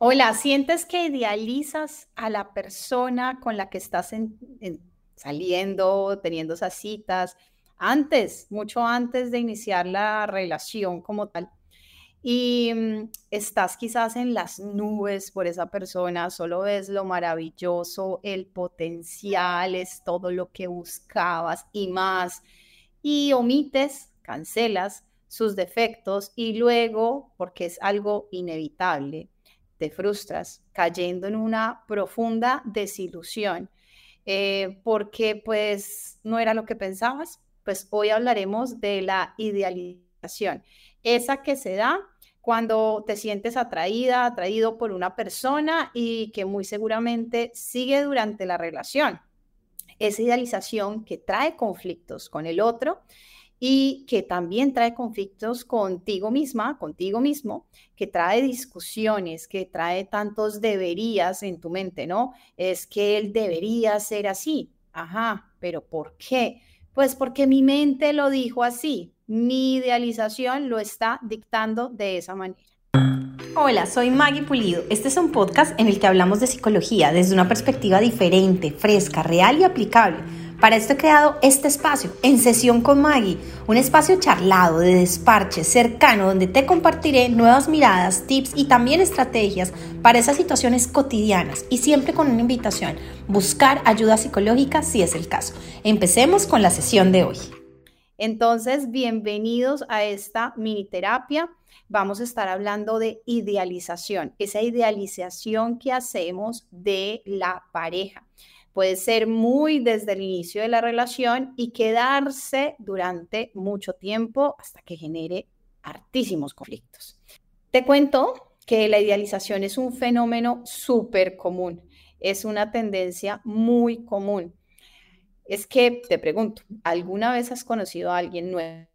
Hola, ¿sientes que idealizas a la persona con la que estás saliendo, teniendo esas citas, antes, mucho antes de iniciar la relación como tal? Y mm, estás quizás en las nubes por esa persona, solo ves lo maravilloso, el potencial, es todo lo que buscabas y más, y omites, cancelas sus defectos y luego, porque es algo inevitable, te frustras cayendo en una profunda desilusión eh, porque pues no era lo que pensabas. Pues hoy hablaremos de la idealización, esa que se da cuando te sientes atraída, atraído por una persona y que muy seguramente sigue durante la relación. Esa idealización que trae conflictos con el otro y que también trae conflictos contigo misma, contigo mismo, que trae discusiones, que trae tantos deberías en tu mente, ¿no? Es que él debería ser así. Ajá, pero ¿por qué? Pues porque mi mente lo dijo así, mi idealización lo está dictando de esa manera. Hola, soy Maggie Pulido. Este es un podcast en el que hablamos de psicología desde una perspectiva diferente, fresca, real y aplicable para esto he creado este espacio, En Sesión con Maggie, un espacio charlado, de desparche, cercano, donde te compartiré nuevas miradas, tips y también estrategias para esas situaciones cotidianas y siempre con una invitación, buscar ayuda psicológica si es el caso. Empecemos con la sesión de hoy. Entonces, bienvenidos a esta mini terapia. Vamos a estar hablando de idealización, esa idealización que hacemos de la pareja puede ser muy desde el inicio de la relación y quedarse durante mucho tiempo hasta que genere hartísimos conflictos. Te cuento que la idealización es un fenómeno súper común, es una tendencia muy común. Es que te pregunto, ¿alguna vez has conocido a alguien nuevo?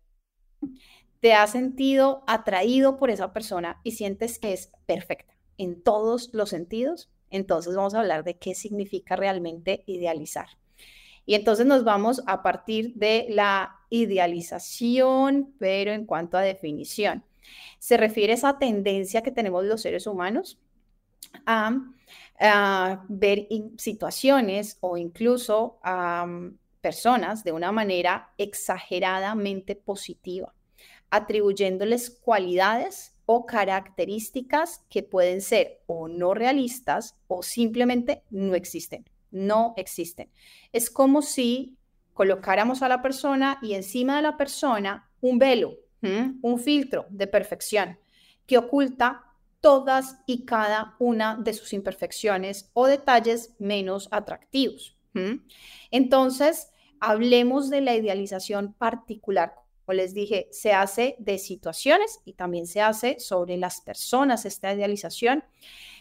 ¿Te has sentido atraído por esa persona y sientes que es perfecta en todos los sentidos? Entonces vamos a hablar de qué significa realmente idealizar. Y entonces nos vamos a partir de la idealización, pero en cuanto a definición. Se refiere a esa tendencia que tenemos los seres humanos a, ver situaciones o incluso a personas de una manera exageradamente positiva, atribuyéndoles cualidades o características que pueden ser o no realistas o simplemente no existen. No existen. Es como si colocáramos a la persona y encima de la persona un velo, un filtro de perfección que oculta todas y cada una de sus imperfecciones o detalles menos atractivos. Entonces, hablemos de la idealización particular como les dije, se hace de situaciones y también se hace sobre las personas, esta idealización,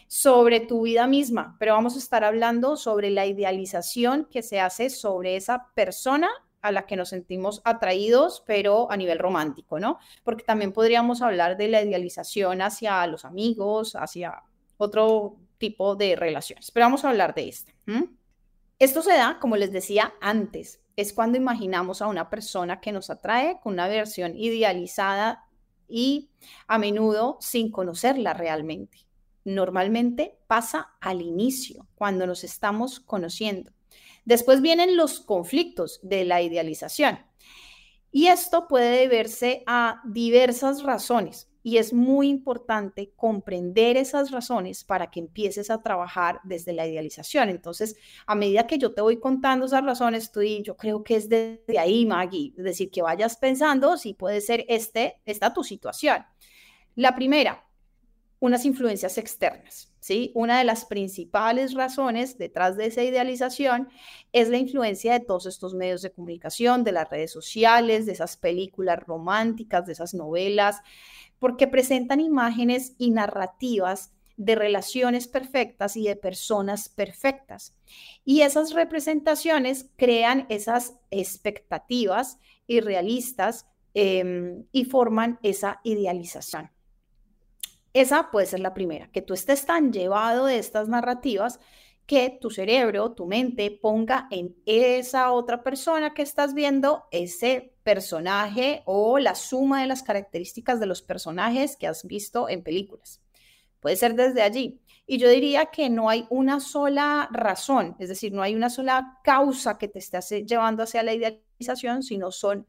sobre tu vida misma, pero vamos a estar hablando sobre la idealización que se hace sobre esa persona a la que nos sentimos atraídos, pero a nivel romántico, ¿no? Porque también podríamos hablar de la idealización hacia los amigos, hacia otro tipo de relaciones, pero vamos a hablar de este. Esto se da, como les decía antes, es cuando imaginamos a una persona que nos atrae con una versión idealizada y a menudo sin conocerla realmente. Normalmente pasa al inicio, cuando nos estamos conociendo. Después vienen los conflictos de la idealización. Y esto puede deberse a diversas razones y es muy importante comprender esas razones para que empieces a trabajar desde la idealización. Entonces, a medida que yo te voy contando esas razones, estoy, yo creo que es desde ahí, Maggie, es decir, que vayas pensando si puede ser este, esta tu situación. La primera, unas influencias externas. ¿Sí? Una de las principales razones detrás de esa idealización es la influencia de todos estos medios de comunicación, de las redes sociales, de esas películas románticas, de esas novelas, porque presentan imágenes y narrativas de relaciones perfectas y de personas perfectas. Y esas representaciones crean esas expectativas irrealistas em, y forman esa idealización. Esa puede ser la primera, que tú estés tan llevado de estas narrativas que tu cerebro, tu mente ponga en esa otra persona que estás viendo ese personaje o la suma de las características de los personajes que has visto en películas. Puede ser desde allí. Y yo diría que no hay una sola razón, es decir, no hay una sola causa que te esté llevando hacia la idealización, sino son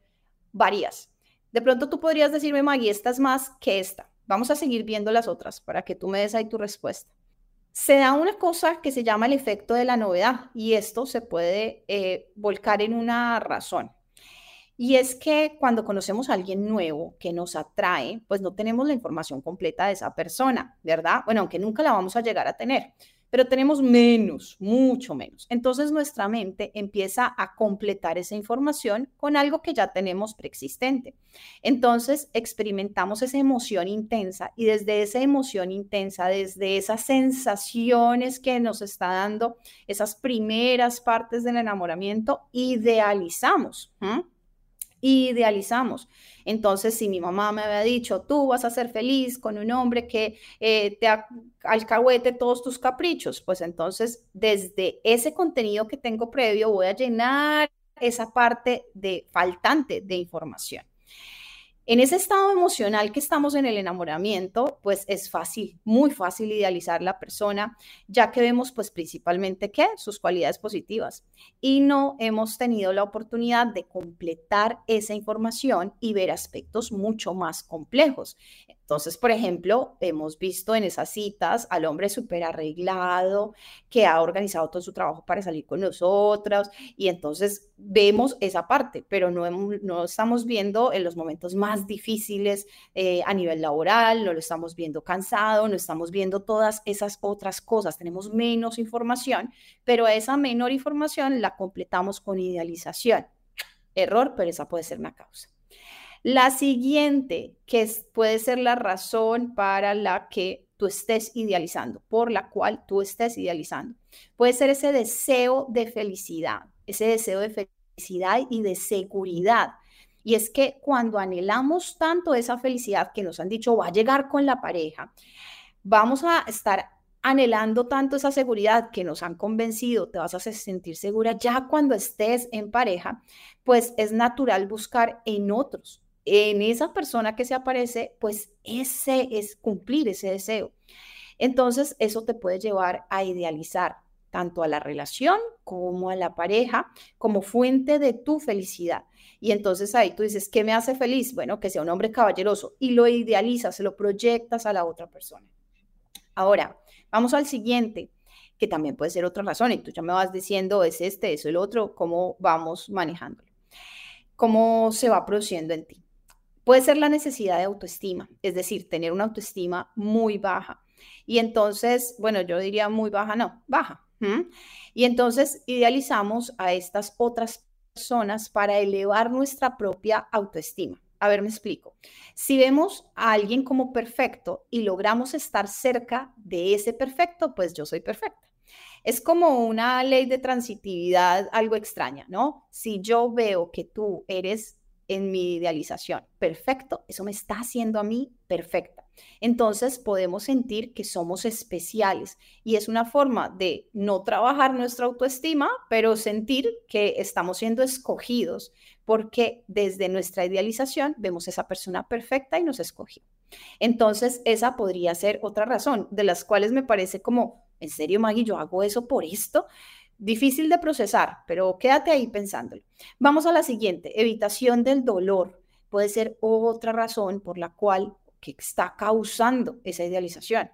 varias. De pronto tú podrías decirme, Maggie, esta es más que esta. Vamos a seguir viendo las otras para que tú me des ahí tu respuesta. Se da una cosa que se llama el efecto de la novedad y esto se puede eh, volcar en una razón. Y es que cuando conocemos a alguien nuevo que nos atrae, pues no tenemos la información completa de esa persona, ¿verdad? Bueno, aunque nunca la vamos a llegar a tener, pero tenemos menos, mucho menos. Entonces nuestra mente empieza a completar esa información con algo que ya tenemos preexistente. Entonces experimentamos esa emoción intensa y desde esa emoción intensa, desde esas sensaciones que nos está dando esas primeras partes del enamoramiento, idealizamos idealizamos. Entonces, si mi mamá me había dicho, tú vas a ser feliz con un hombre que eh, te alcahuete todos tus caprichos, pues entonces desde ese contenido que tengo previo voy a llenar esa parte de faltante de información. En ese estado emocional que estamos en el enamoramiento, pues es fácil, muy fácil idealizar la persona, ya que vemos pues principalmente qué, sus cualidades positivas y no hemos tenido la oportunidad de completar esa información y ver aspectos mucho más complejos. Entonces, por ejemplo, hemos visto en esas citas al hombre súper arreglado, que ha organizado todo su trabajo para salir con nosotros, y entonces vemos esa parte, pero no, no estamos viendo en los momentos más difíciles eh, a nivel laboral, no lo estamos viendo cansado, no estamos viendo todas esas otras cosas, tenemos menos información, pero esa menor información la completamos con idealización. Error, pero esa puede ser una causa. La siguiente, que puede ser la razón para la que tú estés idealizando, por la cual tú estés idealizando, puede ser ese deseo de felicidad, ese deseo de felicidad y de seguridad. Y es que cuando anhelamos tanto esa felicidad que nos han dicho va a llegar con la pareja, vamos a estar anhelando tanto esa seguridad que nos han convencido, te vas a sentir segura ya cuando estés en pareja, pues es natural buscar en otros en esa persona que se aparece, pues ese es cumplir ese deseo. Entonces, eso te puede llevar a idealizar tanto a la relación como a la pareja como fuente de tu felicidad. Y entonces ahí tú dices, ¿qué me hace feliz? Bueno, que sea un hombre caballeroso y lo idealizas, lo proyectas a la otra persona. Ahora, vamos al siguiente, que también puede ser otra razón y tú ya me vas diciendo, es este, es el otro, cómo vamos manejándolo, cómo se va produciendo en ti. Puede ser la necesidad de autoestima, es decir, tener una autoestima muy baja. Y entonces, bueno, yo diría muy baja, no, baja. Y entonces idealizamos a estas otras personas para elevar nuestra propia autoestima. A ver, me explico. Si vemos a alguien como perfecto y logramos estar cerca de ese perfecto, pues yo soy perfecta. Es como una ley de transitividad algo extraña, ¿no? Si yo veo que tú eres en mi idealización. Perfecto, eso me está haciendo a mí perfecta. Entonces podemos sentir que somos especiales y es una forma de no trabajar nuestra autoestima, pero sentir que estamos siendo escogidos porque desde nuestra idealización vemos esa persona perfecta y nos escogió. Entonces esa podría ser otra razón de las cuales me parece como, ¿en serio Maggie, yo hago eso por esto? Difícil de procesar, pero quédate ahí pensándolo. Vamos a la siguiente, evitación del dolor. Puede ser otra razón por la cual que está causando esa idealización.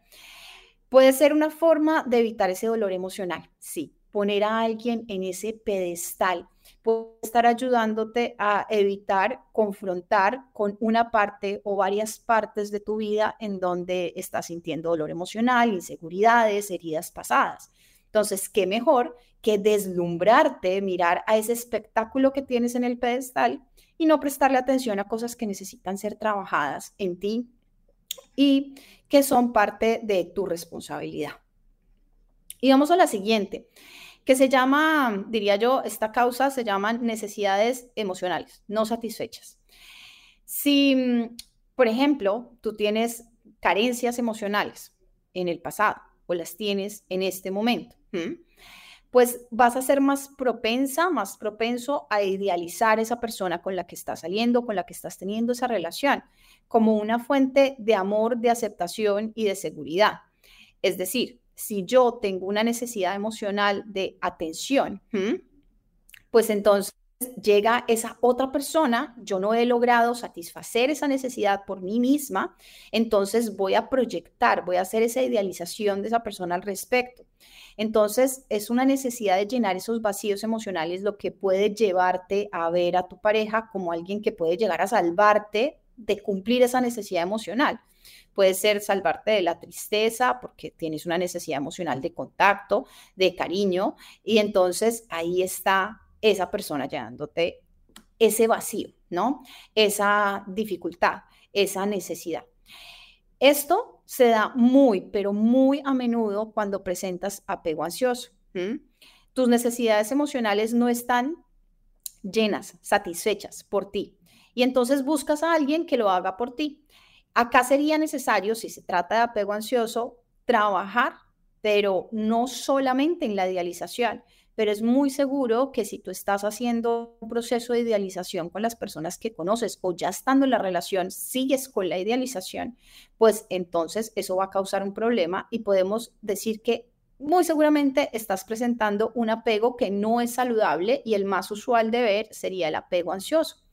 Puede ser una forma de evitar ese dolor emocional, sí. Poner a alguien en ese pedestal puede estar ayudándote a evitar confrontar con una parte o varias partes de tu vida en donde estás sintiendo dolor emocional, inseguridades, heridas pasadas. Entonces, ¿qué mejor que deslumbrarte, mirar a ese espectáculo que tienes en el pedestal y no prestarle atención a cosas que necesitan ser trabajadas en ti y que son parte de tu responsabilidad? Y vamos a la siguiente, que se llama, diría yo, esta causa se llama necesidades emocionales no satisfechas. Si, por ejemplo, tú tienes carencias emocionales en el pasado o las tienes en este momento, pues vas a ser más propensa, más propenso a idealizar esa persona con la que estás saliendo, con la que estás teniendo esa relación, como una fuente de amor, de aceptación y de seguridad. Es decir, si yo tengo una necesidad emocional de atención, pues entonces llega esa otra persona, yo no he logrado satisfacer esa necesidad por mí misma, entonces voy a proyectar, voy a hacer esa idealización de esa persona al respecto. Entonces es una necesidad de llenar esos vacíos emocionales lo que puede llevarte a ver a tu pareja como alguien que puede llegar a salvarte de cumplir esa necesidad emocional. Puede ser salvarte de la tristeza porque tienes una necesidad emocional de contacto, de cariño, y entonces ahí está esa persona llenándote ese vacío, ¿no? Esa dificultad, esa necesidad. Esto se da muy, pero muy a menudo cuando presentas apego ansioso. Tus necesidades emocionales no están llenas, satisfechas por ti. Y entonces buscas a alguien que lo haga por ti. Acá sería necesario, si se trata de apego ansioso, trabajar, pero no solamente en la idealización, pero es muy seguro que si tú estás haciendo un proceso de idealización con las personas que conoces o ya estando en la relación, sigues con la idealización, pues entonces eso va a causar un problema y podemos decir que muy seguramente estás presentando un apego que no es saludable y el más usual de ver sería el apego ansioso.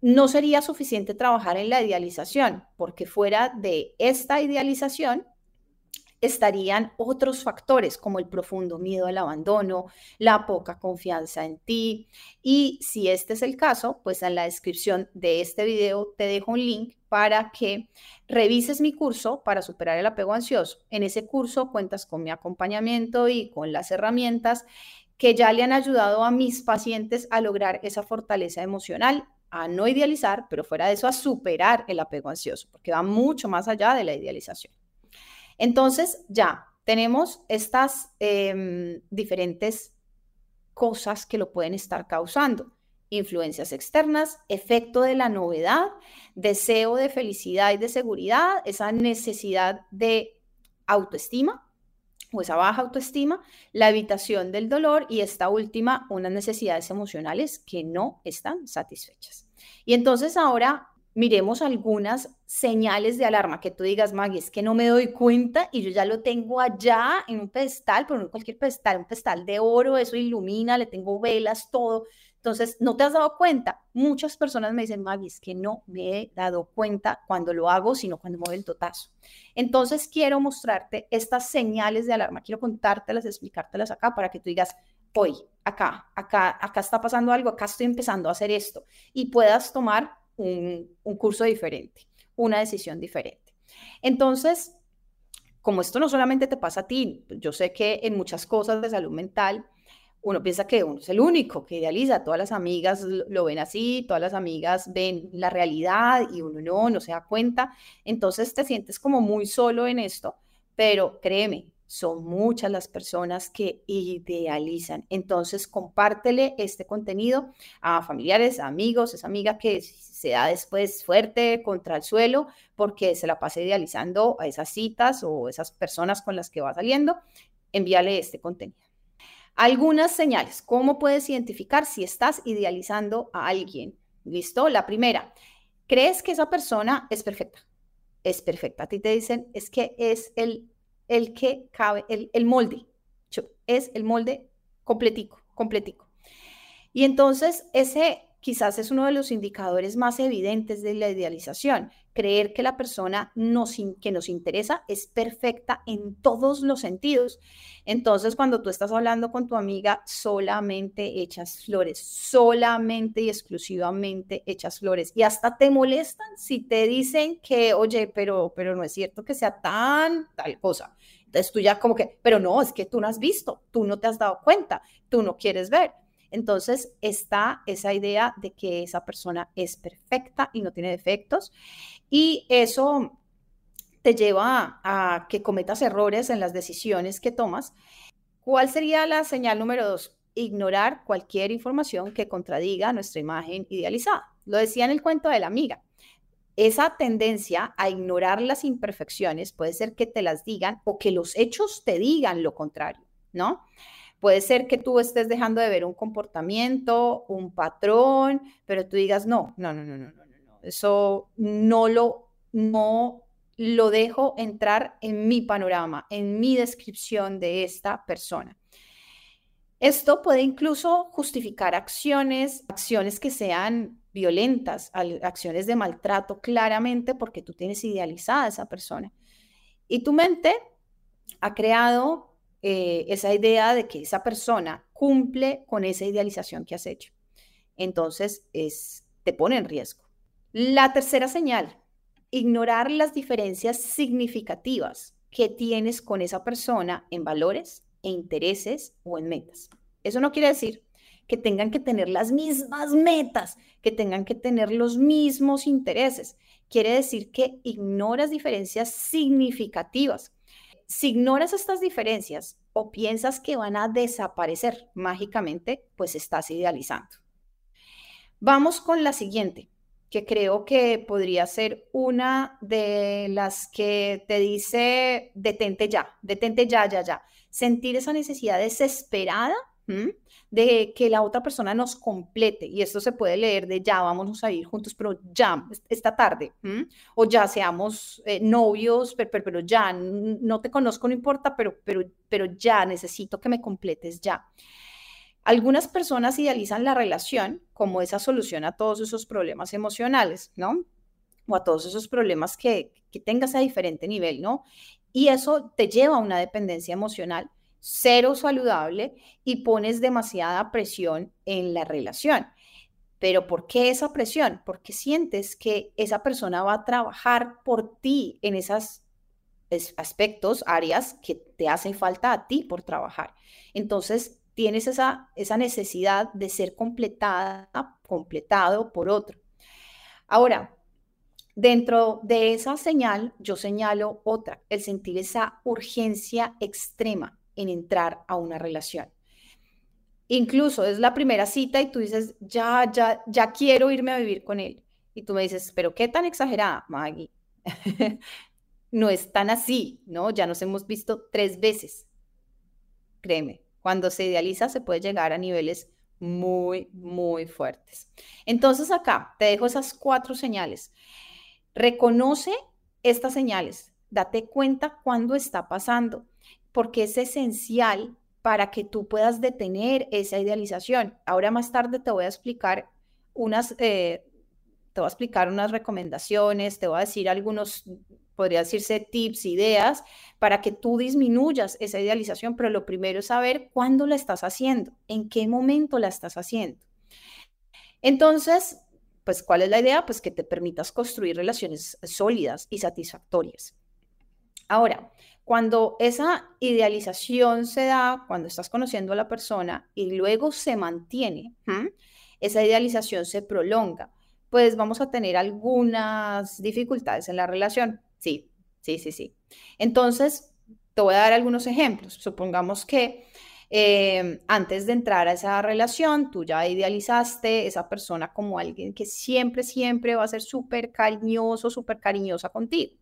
No sería suficiente trabajar en la idealización, porque fuera de esta idealización estarían otros factores como el profundo miedo al abandono, la poca confianza en ti. Y si este es el caso, pues en la descripción de este video te dejo un link para que revises mi curso para superar el apego ansioso. En ese curso cuentas con mi acompañamiento y con las herramientas que ya le han ayudado a mis pacientes a lograr esa fortaleza emocional a no idealizar, pero fuera de eso a superar el apego ansioso, porque va mucho más allá de la idealización. Entonces, ya tenemos estas em, diferentes cosas que lo pueden estar causando. Influencias externas, efecto de la novedad, deseo de felicidad y de seguridad, esa necesidad de autoestima o esa baja autoestima, la evitación del dolor y esta última, unas necesidades emocionales que no están satisfechas. Y entonces ahora miremos algunas señales de alarma que tú digas, Maggie, es que no me doy cuenta y yo ya lo tengo allá en un pedestal, pero no cualquier pedestal, un pedestal de oro, eso ilumina, le tengo velas, todo. Entonces, ¿no te has dado cuenta? Muchas personas me dicen, Maggie, es que no me he dado cuenta cuando lo hago, sino cuando mueve el totazo. Entonces, quiero mostrarte estas señales de alarma, quiero contártelas, explicártelas acá para que tú digas, hoy, acá, acá, acá está pasando algo, acá estoy empezando a hacer esto y puedas tomar un, curso diferente, una decisión diferente. Entonces, como esto no solamente te pasa a ti, yo sé que en muchas cosas de salud mental, uno piensa que uno es el único que idealiza, todas las amigas lo ven así, todas las amigas ven la realidad y uno no, no se da cuenta. Entonces te sientes como muy solo en esto, pero créeme, son muchas las personas que idealizan. Entonces, compártele este contenido a familiares, amigos, esa amiga que se da después fuerte contra el suelo porque se la pasa idealizando a esas citas o esas personas con las que va saliendo. Envíale este contenido. Algunas señales. ¿Cómo puedes identificar si estás idealizando a alguien? ¿Listo? La primera, crees que esa persona es perfecta. Es perfecta. A ti te dicen, es que es el el que cabe, el, el molde, es el molde completico, completico. Y entonces ese quizás es uno de los indicadores más evidentes de la idealización, creer que la persona que nos interesa es perfecta en todos los sentidos. Entonces, cuando tú estás hablando con tu amiga, solamente echas flores, solamente y exclusivamente echas flores. Y hasta te molestan si te dicen que, oye, pero, pero no es cierto que sea tan tal cosa. Entonces tú ya como que, pero no, es que tú no has visto, tú no te has dado cuenta, tú no quieres ver. Entonces está esa idea de que esa persona es perfecta y no tiene defectos y eso te lleva a, que cometas errores en las decisiones que tomas. ¿Cuál sería la señal número dos? Ignorar cualquier información que contradiga nuestra imagen idealizada. Lo decía en el cuento de la amiga. Esa tendencia a ignorar las imperfecciones puede ser que te las digan o que los hechos te digan lo contrario, ¿no? Puede ser que tú estés dejando de ver un comportamiento, un patrón, pero tú digas, no, no, no, no, no, no, no, eso no lo, no lo dejo entrar en mi panorama, en mi descripción de esta persona. Esto puede incluso justificar acciones, acciones que sean violentas, acciones de maltrato, claramente porque tú tienes idealizada a esa persona. Y tu mente ha creado eh, esa idea de que esa persona cumple con esa idealización que has hecho. Entonces, es, te pone en riesgo. La tercera señal, ignorar las diferencias significativas que tienes con esa persona en valores e intereses o en metas. Eso no quiere decir que tengan que tener las mismas metas, que tengan que tener los mismos intereses. Quiere decir que ignoras diferencias significativas. Si ignoras estas diferencias o piensas que van a desaparecer mágicamente, pues estás idealizando. Vamos con la siguiente, que creo que podría ser una de las que te dice detente ya, detente ya, ya, ya. Sentir esa necesidad desesperada de que la otra persona nos complete. Y esto se puede leer de ya, vamos a ir juntos, pero ya, esta tarde. O ya seamos eh, novios, pero, pero, ya, no te conozco, no importa, pero, pero, pero ya, necesito que me completes ya. Algunas personas idealizan la relación como esa solución a todos esos problemas emocionales, ¿no? O a todos esos problemas que, que tengas a diferente nivel, ¿no? Y eso te lleva a una dependencia emocional cero saludable y pones demasiada presión en la relación. Pero ¿por qué esa presión? Porque sientes que esa persona va a trabajar por ti en esos aspectos, áreas que te hacen falta a ti por trabajar. Entonces, tienes esa, esa necesidad de ser completada, completado por otro. Ahora, dentro de esa señal, yo señalo otra, el sentir esa urgencia extrema en entrar a una relación. Incluso es la primera cita y tú dices, ya, ya, ya quiero irme a vivir con él. Y tú me dices, pero qué tan exagerada, Maggie. no es tan así, ¿no? Ya nos hemos visto tres veces. Créeme, cuando se idealiza se puede llegar a niveles muy, muy fuertes. Entonces acá te dejo esas cuatro señales. Reconoce estas señales, date cuenta cuándo está pasando porque es esencial para que tú puedas detener esa idealización. Ahora más tarde te voy a explicar unas, eh, te voy a explicar unas recomendaciones, te voy a decir algunos, podría decirse tips, ideas, para que tú disminuyas esa idealización, pero lo primero es saber cuándo la estás haciendo, en qué momento la estás haciendo. Entonces, pues, ¿cuál es la idea? Pues que te permitas construir relaciones sólidas y satisfactorias. Ahora, cuando esa idealización se da, cuando estás conociendo a la persona y luego se mantiene, esa idealización se prolonga, pues vamos a tener algunas dificultades en la relación. Sí, sí, sí, sí. Entonces, te voy a dar algunos ejemplos. Supongamos que eh, antes de entrar a esa relación, tú ya idealizaste esa persona como alguien que siempre, siempre va a ser súper cariñoso, súper cariñosa contigo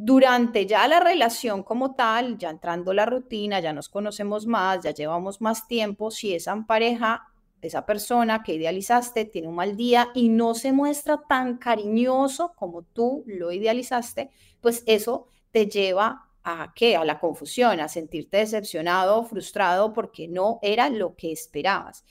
durante ya la relación como tal, ya entrando la rutina, ya nos conocemos más, ya llevamos más tiempo, si esa pareja, esa persona que idealizaste tiene un mal día y no se muestra tan cariñoso como tú lo idealizaste, pues eso te lleva a qué? A la confusión, a sentirte decepcionado, frustrado porque no era lo que esperabas.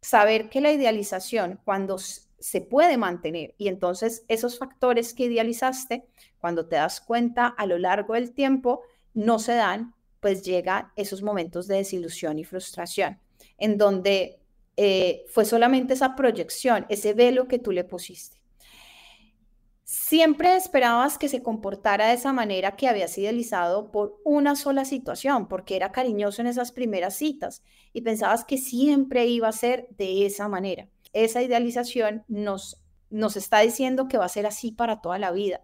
Saber que la idealización, cuando se puede mantener. Y entonces esos factores que idealizaste, cuando te das cuenta a lo largo del tiempo, no se dan, pues llegan esos momentos de desilusión y frustración, en donde eh, fue solamente esa proyección, ese velo que tú le pusiste. Siempre esperabas que se comportara de esa manera que habías idealizado por una sola situación, porque era cariñoso en esas primeras citas y pensabas que siempre iba a ser de esa manera esa idealización nos, nos está diciendo que va a ser así para toda la vida,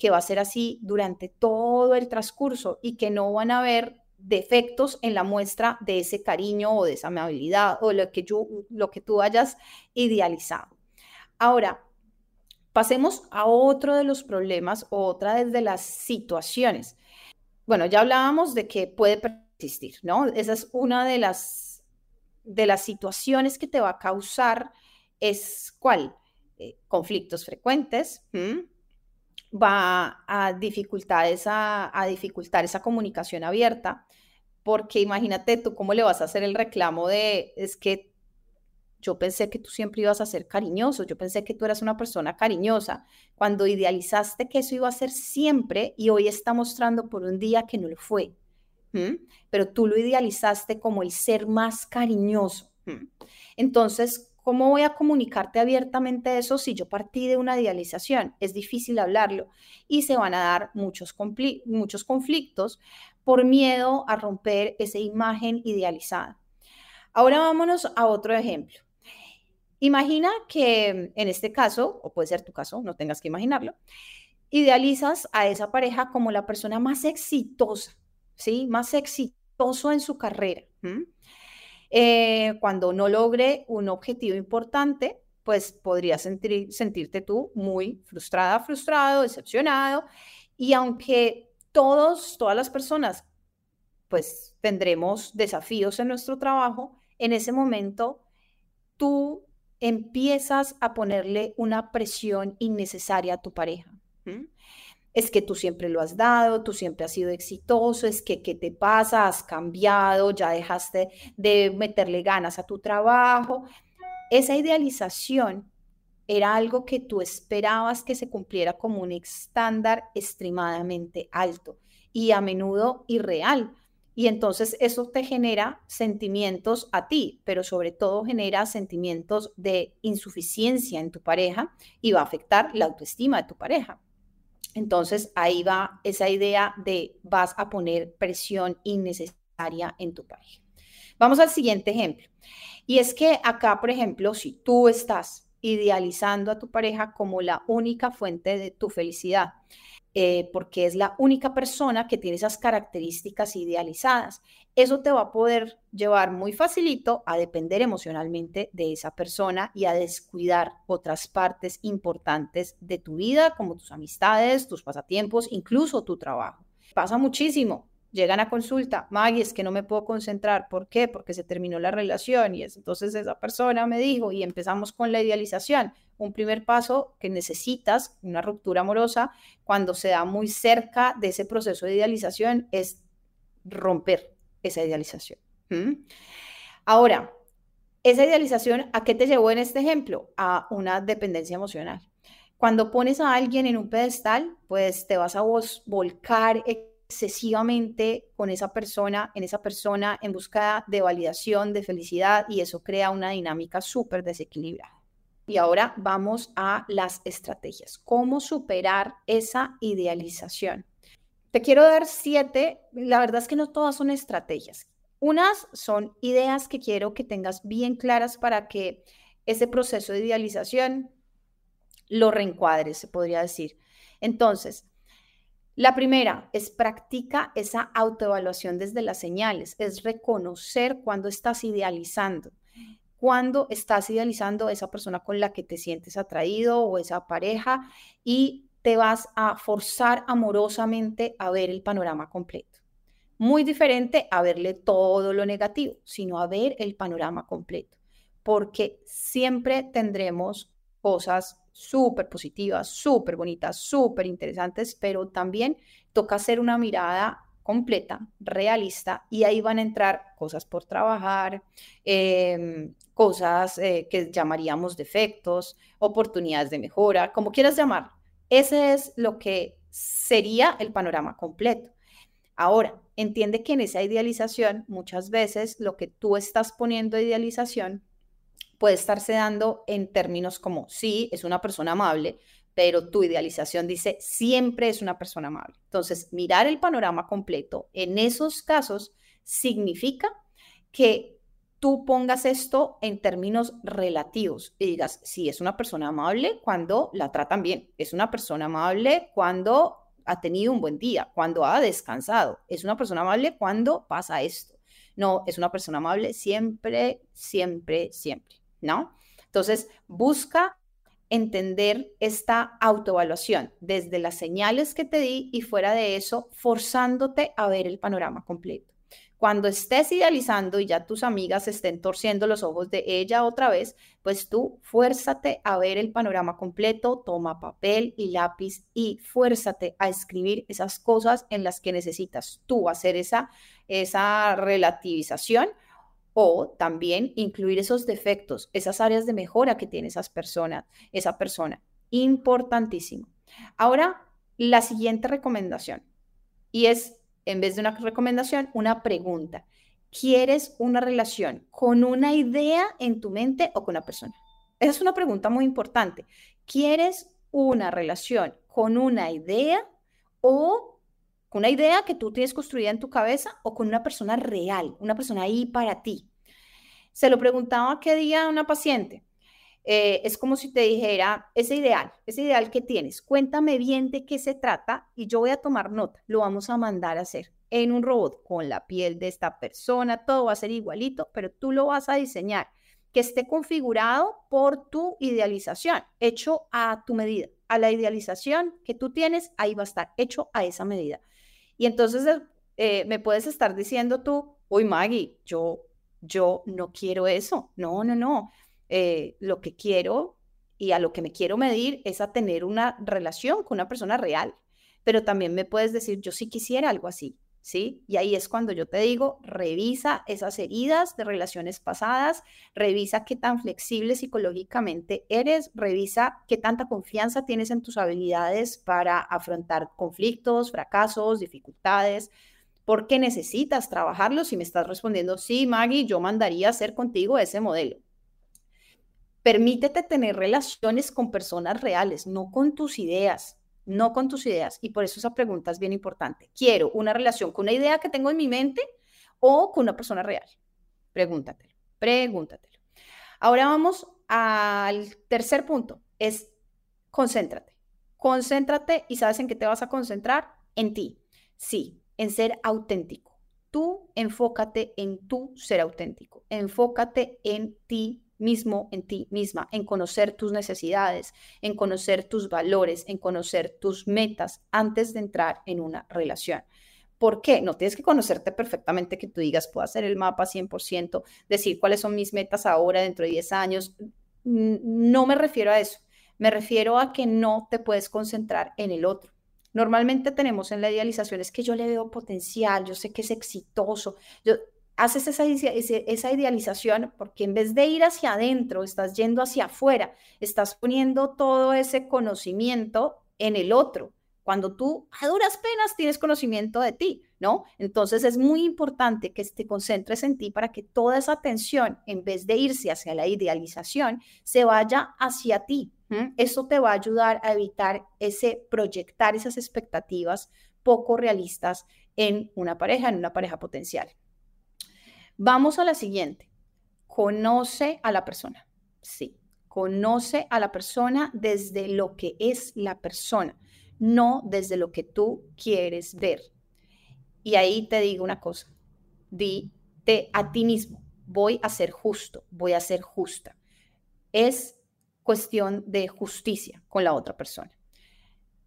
que va a ser así durante todo el transcurso y que no van a haber defectos en la muestra de ese cariño o de esa amabilidad o lo que, yo, lo que tú hayas idealizado. Ahora, pasemos a otro de los problemas o otra de las situaciones. Bueno, ya hablábamos de que puede persistir, ¿no? Esa es una de las, de las situaciones que te va a causar es cuál? Eh, conflictos frecuentes, va a dificultar esa, a dificultar esa comunicación abierta, porque imagínate tú cómo le vas a hacer el reclamo de, es que yo pensé que tú siempre ibas a ser cariñoso, yo pensé que tú eras una persona cariñosa, cuando idealizaste que eso iba a ser siempre y hoy está mostrando por un día que no lo fue. Pero tú lo idealizaste como el ser más cariñoso. Entonces, ¿cómo voy a comunicarte abiertamente eso si yo partí de una idealización? Es difícil hablarlo y se van a dar muchos, muchos conflictos por miedo a romper esa imagen idealizada. Ahora vámonos a otro ejemplo. Imagina que en este caso, o puede ser tu caso, no tengas que imaginarlo, idealizas a esa pareja como la persona más exitosa, ¿sí? Más exitoso en su carrera. Eh, cuando no logre un objetivo importante, pues podrías sentirte tú muy frustrada, frustrado, decepcionado. Y aunque todos, todas las personas, pues tendremos desafíos en nuestro trabajo, en ese momento tú empiezas a ponerle una presión innecesaria a tu pareja. Es que tú siempre lo has dado, tú siempre has sido exitoso, es que ¿qué te pasa? Has cambiado, ya dejaste de meterle ganas a tu trabajo. Esa idealización era algo que tú esperabas que se cumpliera como un estándar extremadamente alto y a menudo irreal, y entonces eso te genera sentimientos a ti, pero sobre todo genera sentimientos de insuficiencia en tu pareja y va a afectar la autoestima de tu pareja. Entonces ahí va esa idea de vas a poner presión innecesaria en tu pareja. Vamos al siguiente ejemplo. Y es que acá, por ejemplo, si tú estás idealizando a tu pareja como la única fuente de tu felicidad, eh, porque es la única persona que tiene esas características idealizadas. Eso te va a poder llevar muy facilito a depender emocionalmente de esa persona y a descuidar otras partes importantes de tu vida, como tus amistades, tus pasatiempos, incluso tu trabajo. Pasa muchísimo llegan a consulta, Maggie, es que no me puedo concentrar. ¿Por qué? Porque se terminó la relación y entonces esa persona me dijo y empezamos con la idealización. Un primer paso que necesitas, una ruptura amorosa, cuando se da muy cerca de ese proceso de idealización, es romper esa idealización. Ahora, esa idealización, ¿a qué te llevó en este ejemplo? A una dependencia emocional. Cuando pones a alguien en un pedestal, pues te vas a volcar excesivamente con esa persona, en esa persona en busca de validación, de felicidad y eso crea una dinámica súper desequilibrada. Y ahora vamos a las estrategias. ¿Cómo superar esa idealización? Te quiero dar siete, la verdad es que no todas son estrategias. Unas son ideas que quiero que tengas bien claras para que ese proceso de idealización lo reencuadres, se podría decir. Entonces, la primera es practica esa autoevaluación desde las señales, es reconocer cuando estás idealizando, cuando estás idealizando esa persona con la que te sientes atraído o esa pareja y te vas a forzar amorosamente a ver el panorama completo. Muy diferente a verle todo lo negativo, sino a ver el panorama completo, porque siempre tendremos cosas súper positivas, súper bonitas, súper interesantes, pero también toca hacer una mirada completa, realista, y ahí van a entrar cosas por trabajar, em, cosas eh, que llamaríamos defectos, oportunidades de mejora, como quieras llamar. Ese es lo que sería el panorama completo. Ahora, entiende que en esa idealización muchas veces lo que tú estás poniendo idealización puede estarse dando en términos como, sí, es una persona amable, pero tu idealización dice, siempre es una persona amable. Entonces, mirar el panorama completo en esos casos significa que tú pongas esto en términos relativos y digas, sí, es una persona amable cuando la tratan bien, es una persona amable cuando ha tenido un buen día, cuando ha descansado, es una persona amable cuando pasa esto. No, es una persona amable siempre, siempre, siempre. ¿no? Entonces, busca entender esta autoevaluación desde las señales que te di y fuera de eso, forzándote a ver el panorama completo. Cuando estés idealizando y ya tus amigas estén torciendo los ojos de ella otra vez, pues tú fuérzate a ver el panorama completo, toma papel y lápiz y fuérzate a escribir esas cosas en las que necesitas tú hacer esa, esa relativización o también incluir esos defectos, esas áreas de mejora que tiene esas personas, esa persona. Importantísimo. Ahora, la siguiente recomendación y es en vez de una recomendación, una pregunta. ¿Quieres una relación con una idea en tu mente o con una persona? Esa es una pregunta muy importante. ¿Quieres una relación con una idea o con una idea que tú tienes construida en tu cabeza o con una persona real, una persona ahí para ti? Se lo preguntaba qué día a una paciente. Eh, es como si te dijera, ese ideal, ese ideal que tienes, cuéntame bien de qué se trata y yo voy a tomar nota, lo vamos a mandar a hacer en un robot con la piel de esta persona, todo va a ser igualito, pero tú lo vas a diseñar, que esté configurado por tu idealización, hecho a tu medida, a la idealización que tú tienes, ahí va a estar, hecho a esa medida. Y entonces eh, me puedes estar diciendo tú, uy Maggie, yo, yo no quiero eso, no, no, no eh, lo que quiero y a lo que me quiero medir es a tener una relación con una persona real. Pero también me puedes decir, yo sí quisiera algo así, ¿sí? Y ahí es cuando yo te digo, revisa esas heridas de relaciones pasadas, revisa qué tan flexible psicológicamente eres, revisa qué tanta confianza tienes en tus habilidades para afrontar conflictos, fracasos, dificultades, porque necesitas trabajarlos. Si me estás respondiendo, sí, Maggie, yo mandaría hacer contigo ese modelo. Permítete tener relaciones con personas reales, no con tus ideas, no con tus ideas. Y por eso esa pregunta es bien importante. ¿Quiero una relación con una idea que tengo en mi mente o con una persona real? Pregúntatelo, pregúntatelo. Ahora vamos al tercer punto, es concéntrate. Concéntrate y sabes en qué te vas a concentrar? En ti. Sí, en ser auténtico. Tú enfócate en tu ser auténtico. Enfócate en ti mismo en ti misma, en conocer tus necesidades, en conocer tus valores, en conocer tus metas antes de entrar en una relación. ¿Por qué? No tienes que conocerte perfectamente que tú digas, puedo hacer el mapa 100%, decir cuáles son mis metas ahora, dentro de 10 años. No me refiero a eso. Me refiero a que no te puedes concentrar en el otro. Normalmente tenemos en la idealización es que yo le veo potencial, yo sé que es exitoso, yo, haces esa, idealización porque en vez de ir hacia adentro, estás yendo hacia afuera, estás poniendo todo ese conocimiento en el otro, cuando tú a duras penas tienes conocimiento de ti, ¿no? Entonces es muy importante que te concentres en ti para que toda esa atención, en vez de irse hacia la idealización, se vaya hacia ti. Eso te va a ayudar a evitar ese proyectar esas expectativas poco realistas en una pareja, en una pareja potencial. Vamos a la siguiente. Conoce a la persona. Sí, conoce a la persona desde lo que es la persona, no desde lo que tú quieres ver. Y ahí te digo una cosa, dite a ti mismo, voy a ser justo, voy a ser justa. Es cuestión de justicia con la otra persona.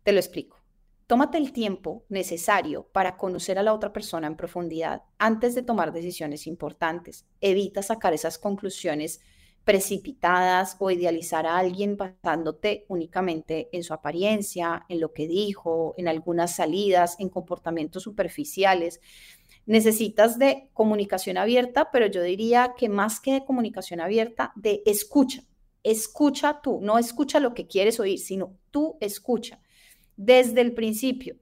Te lo explico. Tómate el tiempo necesario para conocer a la otra persona en profundidad antes de tomar decisiones importantes. Evita sacar esas conclusiones precipitadas o idealizar a alguien basándote únicamente en su apariencia, en lo que dijo, en algunas salidas, en comportamientos superficiales. Necesitas de comunicación abierta, pero yo diría que más que de comunicación abierta, de escucha. Escucha tú, no escucha lo que quieres oír, sino tú escucha desde el principio.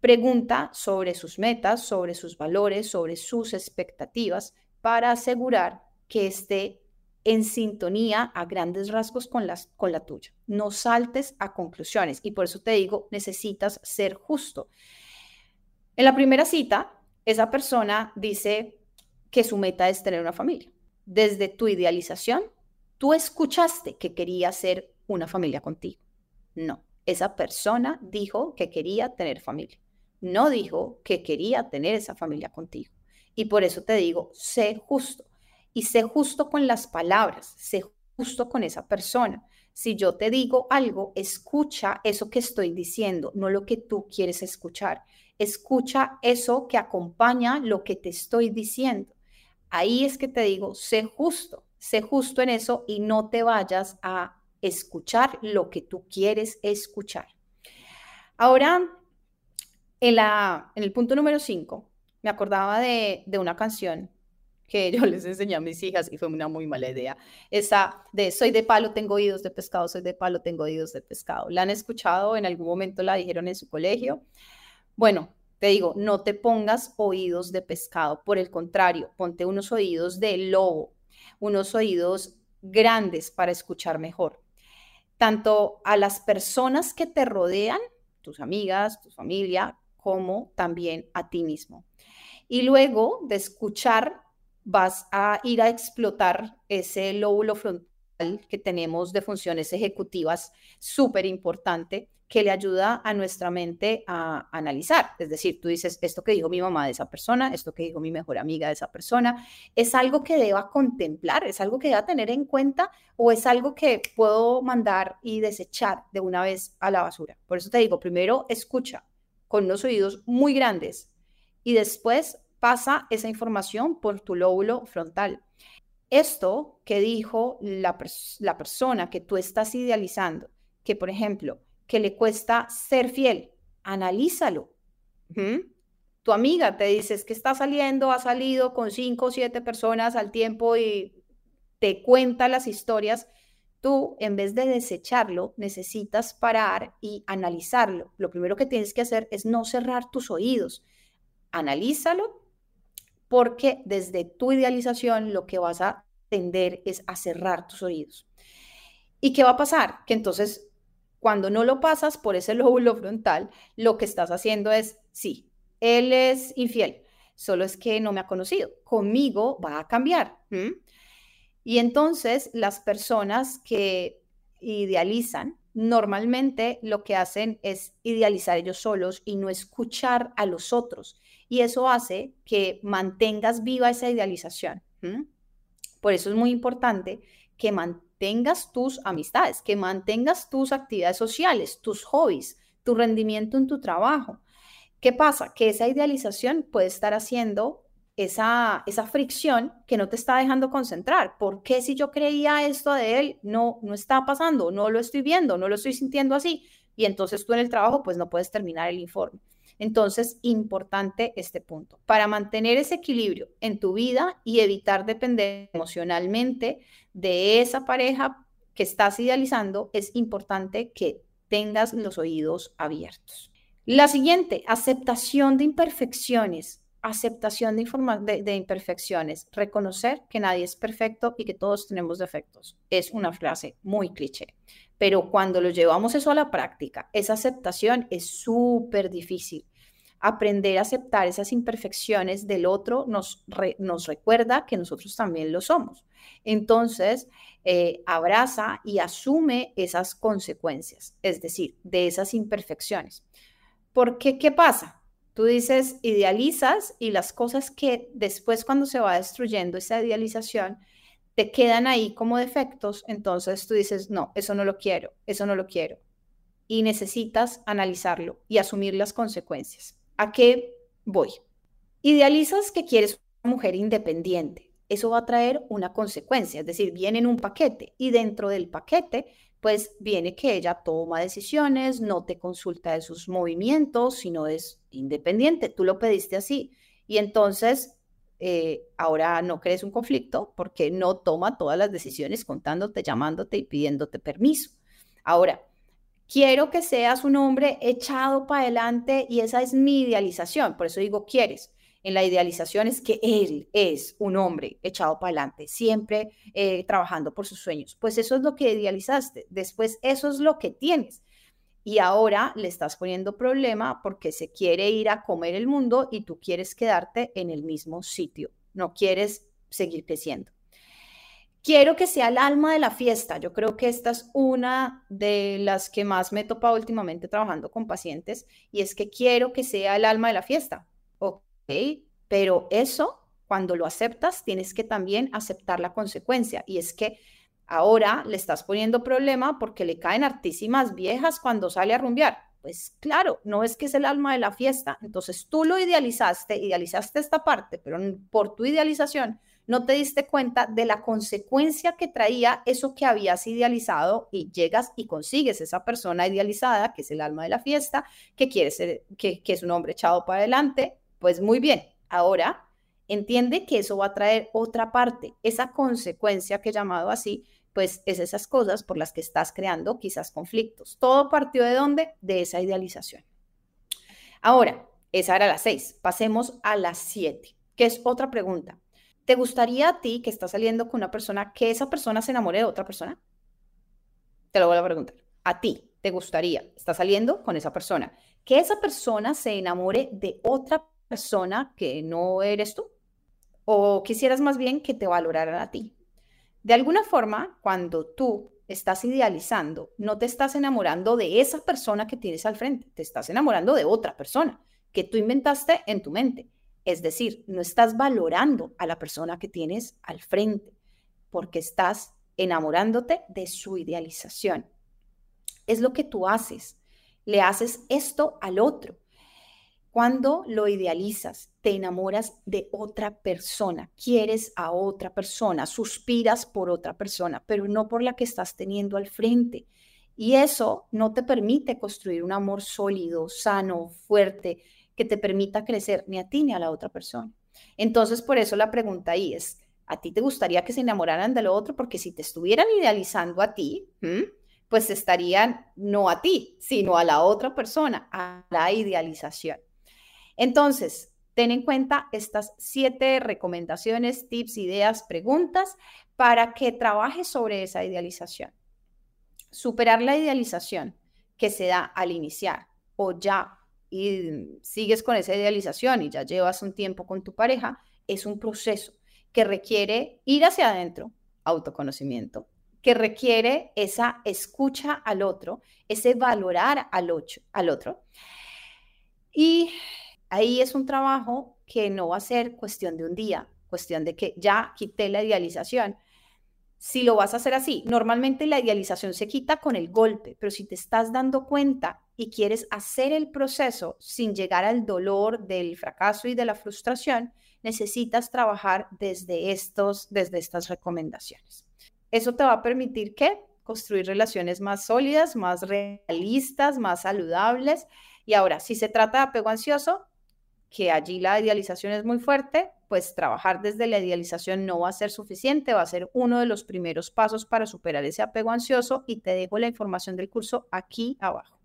Pregunta sobre sus metas, sobre sus valores, sobre sus expectativas para asegurar que esté en sintonía a grandes rasgos con, las, con la tuya. No saltes a conclusiones y por eso te digo, necesitas ser justo. En la primera cita, esa persona dice que su meta es tener una familia. Desde tu idealización, tú escuchaste que quería ser una familia contigo. No, esa persona dijo que quería tener familia. No dijo que quería tener esa familia contigo. Y por eso te digo, sé justo. Y sé justo con las palabras, sé justo con esa persona. Si yo te digo algo, escucha eso que estoy diciendo, no lo que tú quieres escuchar. escucha eso que acompaña lo que te estoy diciendo. Ahí es que te digo, sé justo, sé justo en eso y no te vayas a escuchar lo que tú quieres escuchar. Ahora, en, el punto número 5, me acordaba de, de una canción que yo les enseñé a mis hijas y fue una muy mala idea. Esa de soy de palo, tengo oídos de pescado, soy de palo, tengo oídos de pescado. ¿La han escuchado? ¿En algún momento la dijeron en su colegio? Bueno, te digo, no te pongas oídos de pescado, por el contrario, ponte unos oídos de lobo, unos oídos grandes para escuchar mejor. Tanto a las personas que te rodean, tus amigas, tu familia, como también a ti mismo. Y luego de escuchar, vas a ir a explotar ese lóbulo frontal que tenemos de funciones ejecutivas súper importante que le ayuda a nuestra mente a analizar. Es decir, tú dices, esto que dijo mi mamá de esa persona, esto que dijo mi mejor amiga de esa persona, ¿es algo que deba contemplar? ¿Es algo que deba tener en cuenta? ¿O es algo que puedo mandar y desechar de una vez a la basura? Por eso te digo, primero escucha con unos oídos muy grandes y después pasa esa información por tu lóbulo frontal. Esto que dijo la, la persona que tú estás idealizando, que por ejemplo, que le cuesta ser fiel, analízalo. Tu amiga te dice que está saliendo, ha salido con cinco o siete personas al tiempo y te cuenta las historias. Tú, en vez de desecharlo, necesitas parar y analizarlo. Lo primero que tienes que hacer es no cerrar tus oídos. Analízalo porque desde tu idealización lo que vas a tender es a cerrar tus oídos. ¿Y qué va a pasar? Que entonces cuando no lo pasas por ese lóbulo frontal, lo que estás haciendo es, sí, él es infiel, solo es que no me ha conocido, conmigo va a cambiar. Y entonces las personas que idealizan, normalmente lo que hacen es idealizar ellos solos y no escuchar a los otros. Y eso hace que mantengas viva esa idealización. Por eso es muy importante que mantengas tengas tus amistades, que mantengas tus actividades sociales, tus hobbies, tu rendimiento en tu trabajo. ¿Qué pasa? Que esa idealización puede estar haciendo esa, esa fricción que no te está dejando concentrar. ¿Por qué si yo creía esto de él no, no está pasando, no lo estoy viendo, no lo estoy sintiendo así? Y entonces tú en el trabajo pues no puedes terminar el informe. Entonces, importante este punto. Para mantener ese equilibrio en tu vida y evitar depender emocionalmente de esa pareja que estás idealizando, es importante que tengas los oídos abiertos. La siguiente, aceptación de imperfecciones. Aceptación de, imperfecciones. Reconocer que nadie es perfecto y que todos tenemos defectos. Es una frase muy cliché. Pero cuando lo llevamos eso a la práctica, esa aceptación es súper difícil aprender a aceptar esas imperfecciones del otro nos, nos recuerda que nosotros también lo somos. Entonces, eh, abraza y asume esas consecuencias, es decir, de esas imperfecciones. Porque, ¿qué pasa? Tú dices, idealizas y las cosas que después cuando se va destruyendo esa idealización, te quedan ahí como defectos, entonces tú dices, no, eso no lo quiero, eso no lo quiero. Y necesitas analizarlo y asumir las consecuencias. ¿A qué voy? Idealizas que quieres una mujer independiente. Eso va a traer una consecuencia, es decir, viene en un paquete y dentro del paquete, pues viene que ella toma decisiones, no te consulta de sus movimientos, sino es independiente. Tú lo pediste así. Y entonces eh, ahora no crees un conflicto porque no toma todas las decisiones contándote, llamándote y pidiéndote permiso. Ahora, quiero que seas un hombre echado para adelante y esa es mi idealización, por eso digo quieres. En la idealización es que él es un hombre echado para adelante, siempre eh, trabajando por sus sueños. Pues eso es lo que idealizaste. Después eso es lo que tienes. Y ahora le estás poniendo problema porque se quiere ir a comer el mundo y tú quieres quedarte en el mismo sitio. No quieres seguir creciendo. Quiero que sea el alma de la fiesta. Yo creo que esta es una de las que más me he topado últimamente trabajando con pacientes y es que quiero que sea el alma de la fiesta. Ok, pero eso, cuando lo aceptas, tienes que también aceptar la consecuencia y es que ahora le estás poniendo problema porque le caen artísimas viejas cuando sale a rumbear. Pues claro, no es que es el alma de la fiesta, entonces tú lo idealizaste, idealizaste esta parte, pero por tu idealización no te diste cuenta de la consecuencia que traía eso que habías idealizado y llegas y consigues esa persona idealizada, que es el alma de la fiesta, que quiere ser, que, es un hombre echado para adelante, pues muy bien, ahora entiende que eso va a traer otra parte, esa consecuencia que he llamado así, pues es esas cosas por las que estás creando quizás conflictos. Todo partió de dónde? De esa idealización. Ahora, esa era la seis. Pasemos a las siete, que es otra pregunta. ¿Te gustaría a ti que estás saliendo con una persona que esa persona se enamore de otra persona? Te lo voy a preguntar. ¿A ti te gustaría, estás saliendo con esa persona, que esa persona se enamore de otra persona que no eres tú? ¿O quisieras más bien que te valoraran a ti? De alguna forma, cuando tú estás idealizando, no te estás enamorando de esa persona que tienes al frente, te estás enamorando de otra persona que tú inventaste en tu mente. Es decir, no estás valorando a la persona que tienes al frente porque estás enamorándote de su idealización. Es lo que tú haces. Le haces esto al otro. Cuando lo idealizas, te enamoras de otra persona, quieres a otra persona, suspiras por otra persona, pero no por la que estás teniendo al frente. Y eso no te permite construir un amor sólido, sano, fuerte, que te permita crecer ni a ti ni a la otra persona. Entonces, por eso la pregunta ahí es, ¿a ti te gustaría que se enamoraran de lo otro? Porque si te estuvieran idealizando a ti, pues estarían no a ti, sino a la otra persona, a la idealización. Entonces, ten en cuenta estas siete recomendaciones, tips, ideas, preguntas para que trabajes sobre esa idealización. Superar la idealización que se da al iniciar o ya y sigues con esa idealización y ya llevas un tiempo con tu pareja, es un proceso que requiere ir hacia adentro, autoconocimiento, que requiere esa escucha al otro, ese valorar al, al otro. Y ahí es un trabajo que no va a ser cuestión de un día, cuestión de que ya quité la idealización, si lo vas a hacer así, normalmente la idealización se quita con el golpe, pero si te estás dando cuenta y quieres hacer el proceso sin llegar al dolor del fracaso y de la frustración, necesitas trabajar desde, estos, desde estas recomendaciones. Eso te va a permitir que construir relaciones más sólidas, más realistas, más saludables. Y ahora, si se trata de apego ansioso, que allí la idealización es muy fuerte, pues trabajar desde la idealización no va a ser suficiente, va a ser uno de los primeros pasos para superar ese apego ansioso y te dejo la información del curso aquí abajo.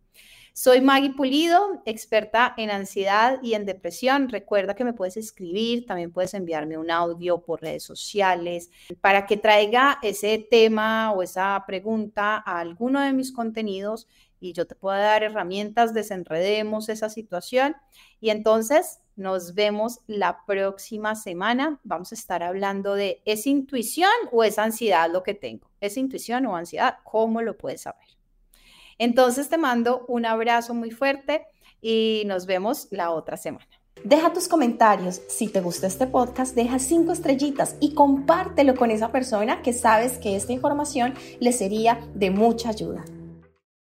Soy Maggie Pulido, experta en ansiedad y en depresión. Recuerda que me puedes escribir, también puedes enviarme un audio por redes sociales para que traiga ese tema o esa pregunta a alguno de mis contenidos y yo te puedo dar herramientas, desenredemos esa situación y entonces nos vemos la próxima semana. Vamos a estar hablando de, ¿es intuición o es ansiedad lo que tengo? ¿Es intuición o ansiedad? ¿Cómo lo puedes saber? Entonces te mando un abrazo muy fuerte y nos vemos la otra semana. Deja tus comentarios. Si te gusta este podcast, deja cinco estrellitas y compártelo con esa persona que sabes que esta información le sería de mucha ayuda.